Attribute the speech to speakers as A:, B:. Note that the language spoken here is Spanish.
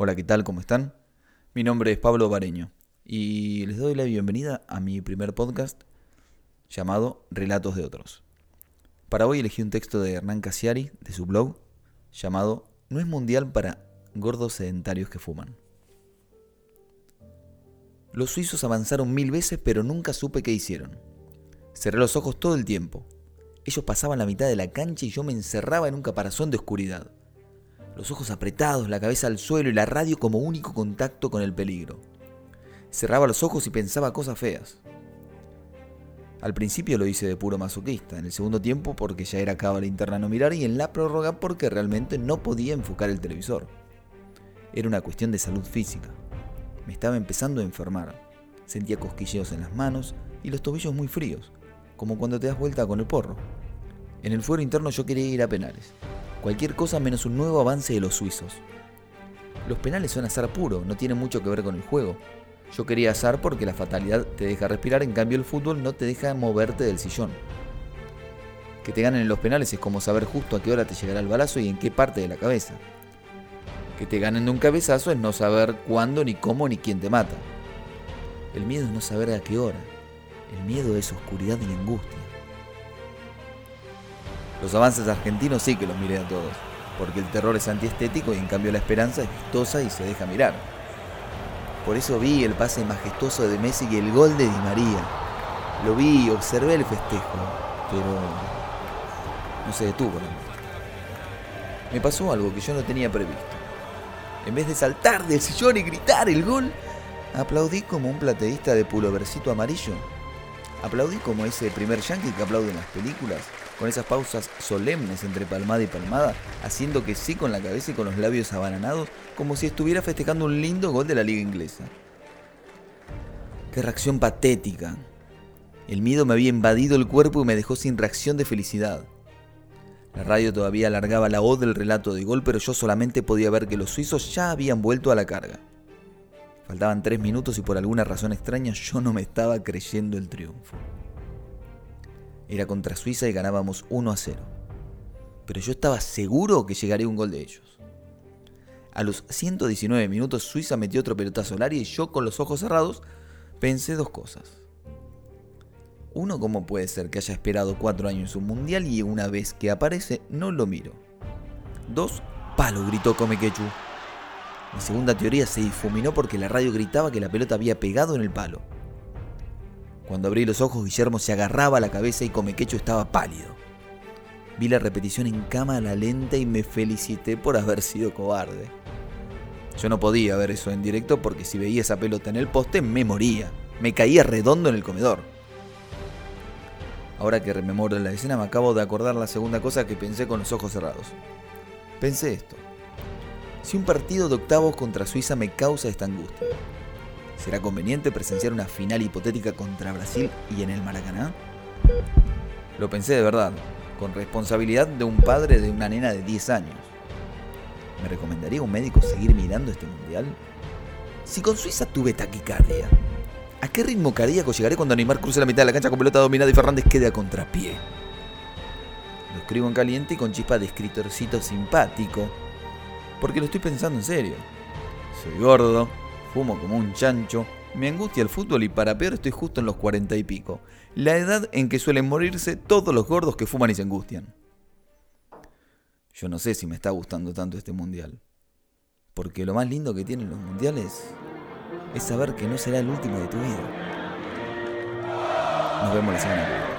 A: Hola, ¿qué tal? ¿Cómo están? Mi nombre es Pablo Bareño y les doy la bienvenida a mi primer podcast llamado Relatos de Otros. Para hoy elegí un texto de Hernán Casiari de su blog llamado No es mundial para gordos sedentarios que fuman. Los suizos avanzaron mil veces pero nunca supe qué hicieron. Cerré los ojos todo el tiempo. Ellos pasaban la mitad de la cancha y yo me encerraba en un caparazón de oscuridad. Los ojos apretados, la cabeza al suelo y la radio como único contacto con el peligro. Cerraba los ojos y pensaba cosas feas. Al principio lo hice de puro masoquista, en el segundo tiempo porque ya era cábala interna no mirar y en la prórroga porque realmente no podía enfocar el televisor. Era una cuestión de salud física. Me estaba empezando a enfermar. Sentía cosquilleos en las manos y los tobillos muy fríos, como cuando te das vuelta con el porro. En el fuero interno yo quería ir a penales. Cualquier cosa menos un nuevo avance de los suizos. Los penales son azar puro, no tienen mucho que ver con el juego. Yo quería azar porque la fatalidad te deja respirar, en cambio el fútbol no te deja moverte del sillón. Que te ganen en los penales es como saber justo a qué hora te llegará el balazo y en qué parte de la cabeza. Que te ganen de un cabezazo es no saber cuándo, ni cómo, ni quién te mata. El miedo es no saber a qué hora. El miedo es oscuridad y angustia. Los avances argentinos sí que los miré a todos, porque el terror es antiestético y en cambio la esperanza es vistosa y se deja mirar. Por eso vi el pase majestuoso de Messi y el gol de Di María. Lo vi y observé el festejo, pero no se detuvo la. Me pasó algo que yo no tenía previsto. En vez de saltar del sillón y gritar el gol, aplaudí como un plateísta de pulovercito amarillo. Aplaudí como ese primer yankee que aplaude en las películas, con esas pausas solemnes entre palmada y palmada, haciendo que sí con la cabeza y con los labios abananados, como si estuviera festejando un lindo gol de la liga inglesa. Qué reacción patética. El miedo me había invadido el cuerpo y me dejó sin reacción de felicidad. La radio todavía alargaba la voz del relato de gol, pero yo solamente podía ver que los suizos ya habían vuelto a la carga. Faltaban tres minutos y por alguna razón extraña yo no me estaba creyendo el triunfo. Era contra Suiza y ganábamos 1 a 0. Pero yo estaba seguro que llegaría un gol de ellos. A los 119 minutos Suiza metió otro pelotazo al área y yo con los ojos cerrados pensé dos cosas. Uno, ¿cómo puede ser que haya esperado cuatro años un mundial y una vez que aparece no lo miro? Dos, palo, gritó Comequechu. Mi segunda teoría se difuminó porque la radio gritaba que la pelota había pegado en el palo. Cuando abrí los ojos, Guillermo se agarraba a la cabeza y Comequecho estaba pálido. Vi la repetición en cámara lenta y me felicité por haber sido cobarde. Yo no podía ver eso en directo porque si veía esa pelota en el poste me moría. Me caía redondo en el comedor. Ahora que rememoro la escena me acabo de acordar la segunda cosa que pensé con los ojos cerrados. Pensé esto. Si un partido de octavos contra Suiza me causa esta angustia, ¿Será conveniente presenciar una final hipotética contra Brasil y en el Maracaná? Lo pensé de verdad, con responsabilidad de un padre de una nena de 10 años. ¿Me recomendaría un médico seguir mirando este mundial? Si con Suiza tuve taquicardia, ¿a qué ritmo cardíaco llegaré cuando Neymar cruce la mitad de la cancha con pelota dominada y Fernández quede a contrapié? Lo escribo en caliente y con chispa de escritorcito simpático, porque lo estoy pensando en serio. Soy gordo, fumo como un chancho, me angustia el fútbol y para peor estoy justo en los cuarenta y pico, la edad en que suelen morirse todos los gordos que fuman y se angustian. Yo no sé si me está gustando tanto este mundial, porque lo más lindo que tienen los mundiales es saber que no será el último de tu vida. Nos vemos la semana que viene.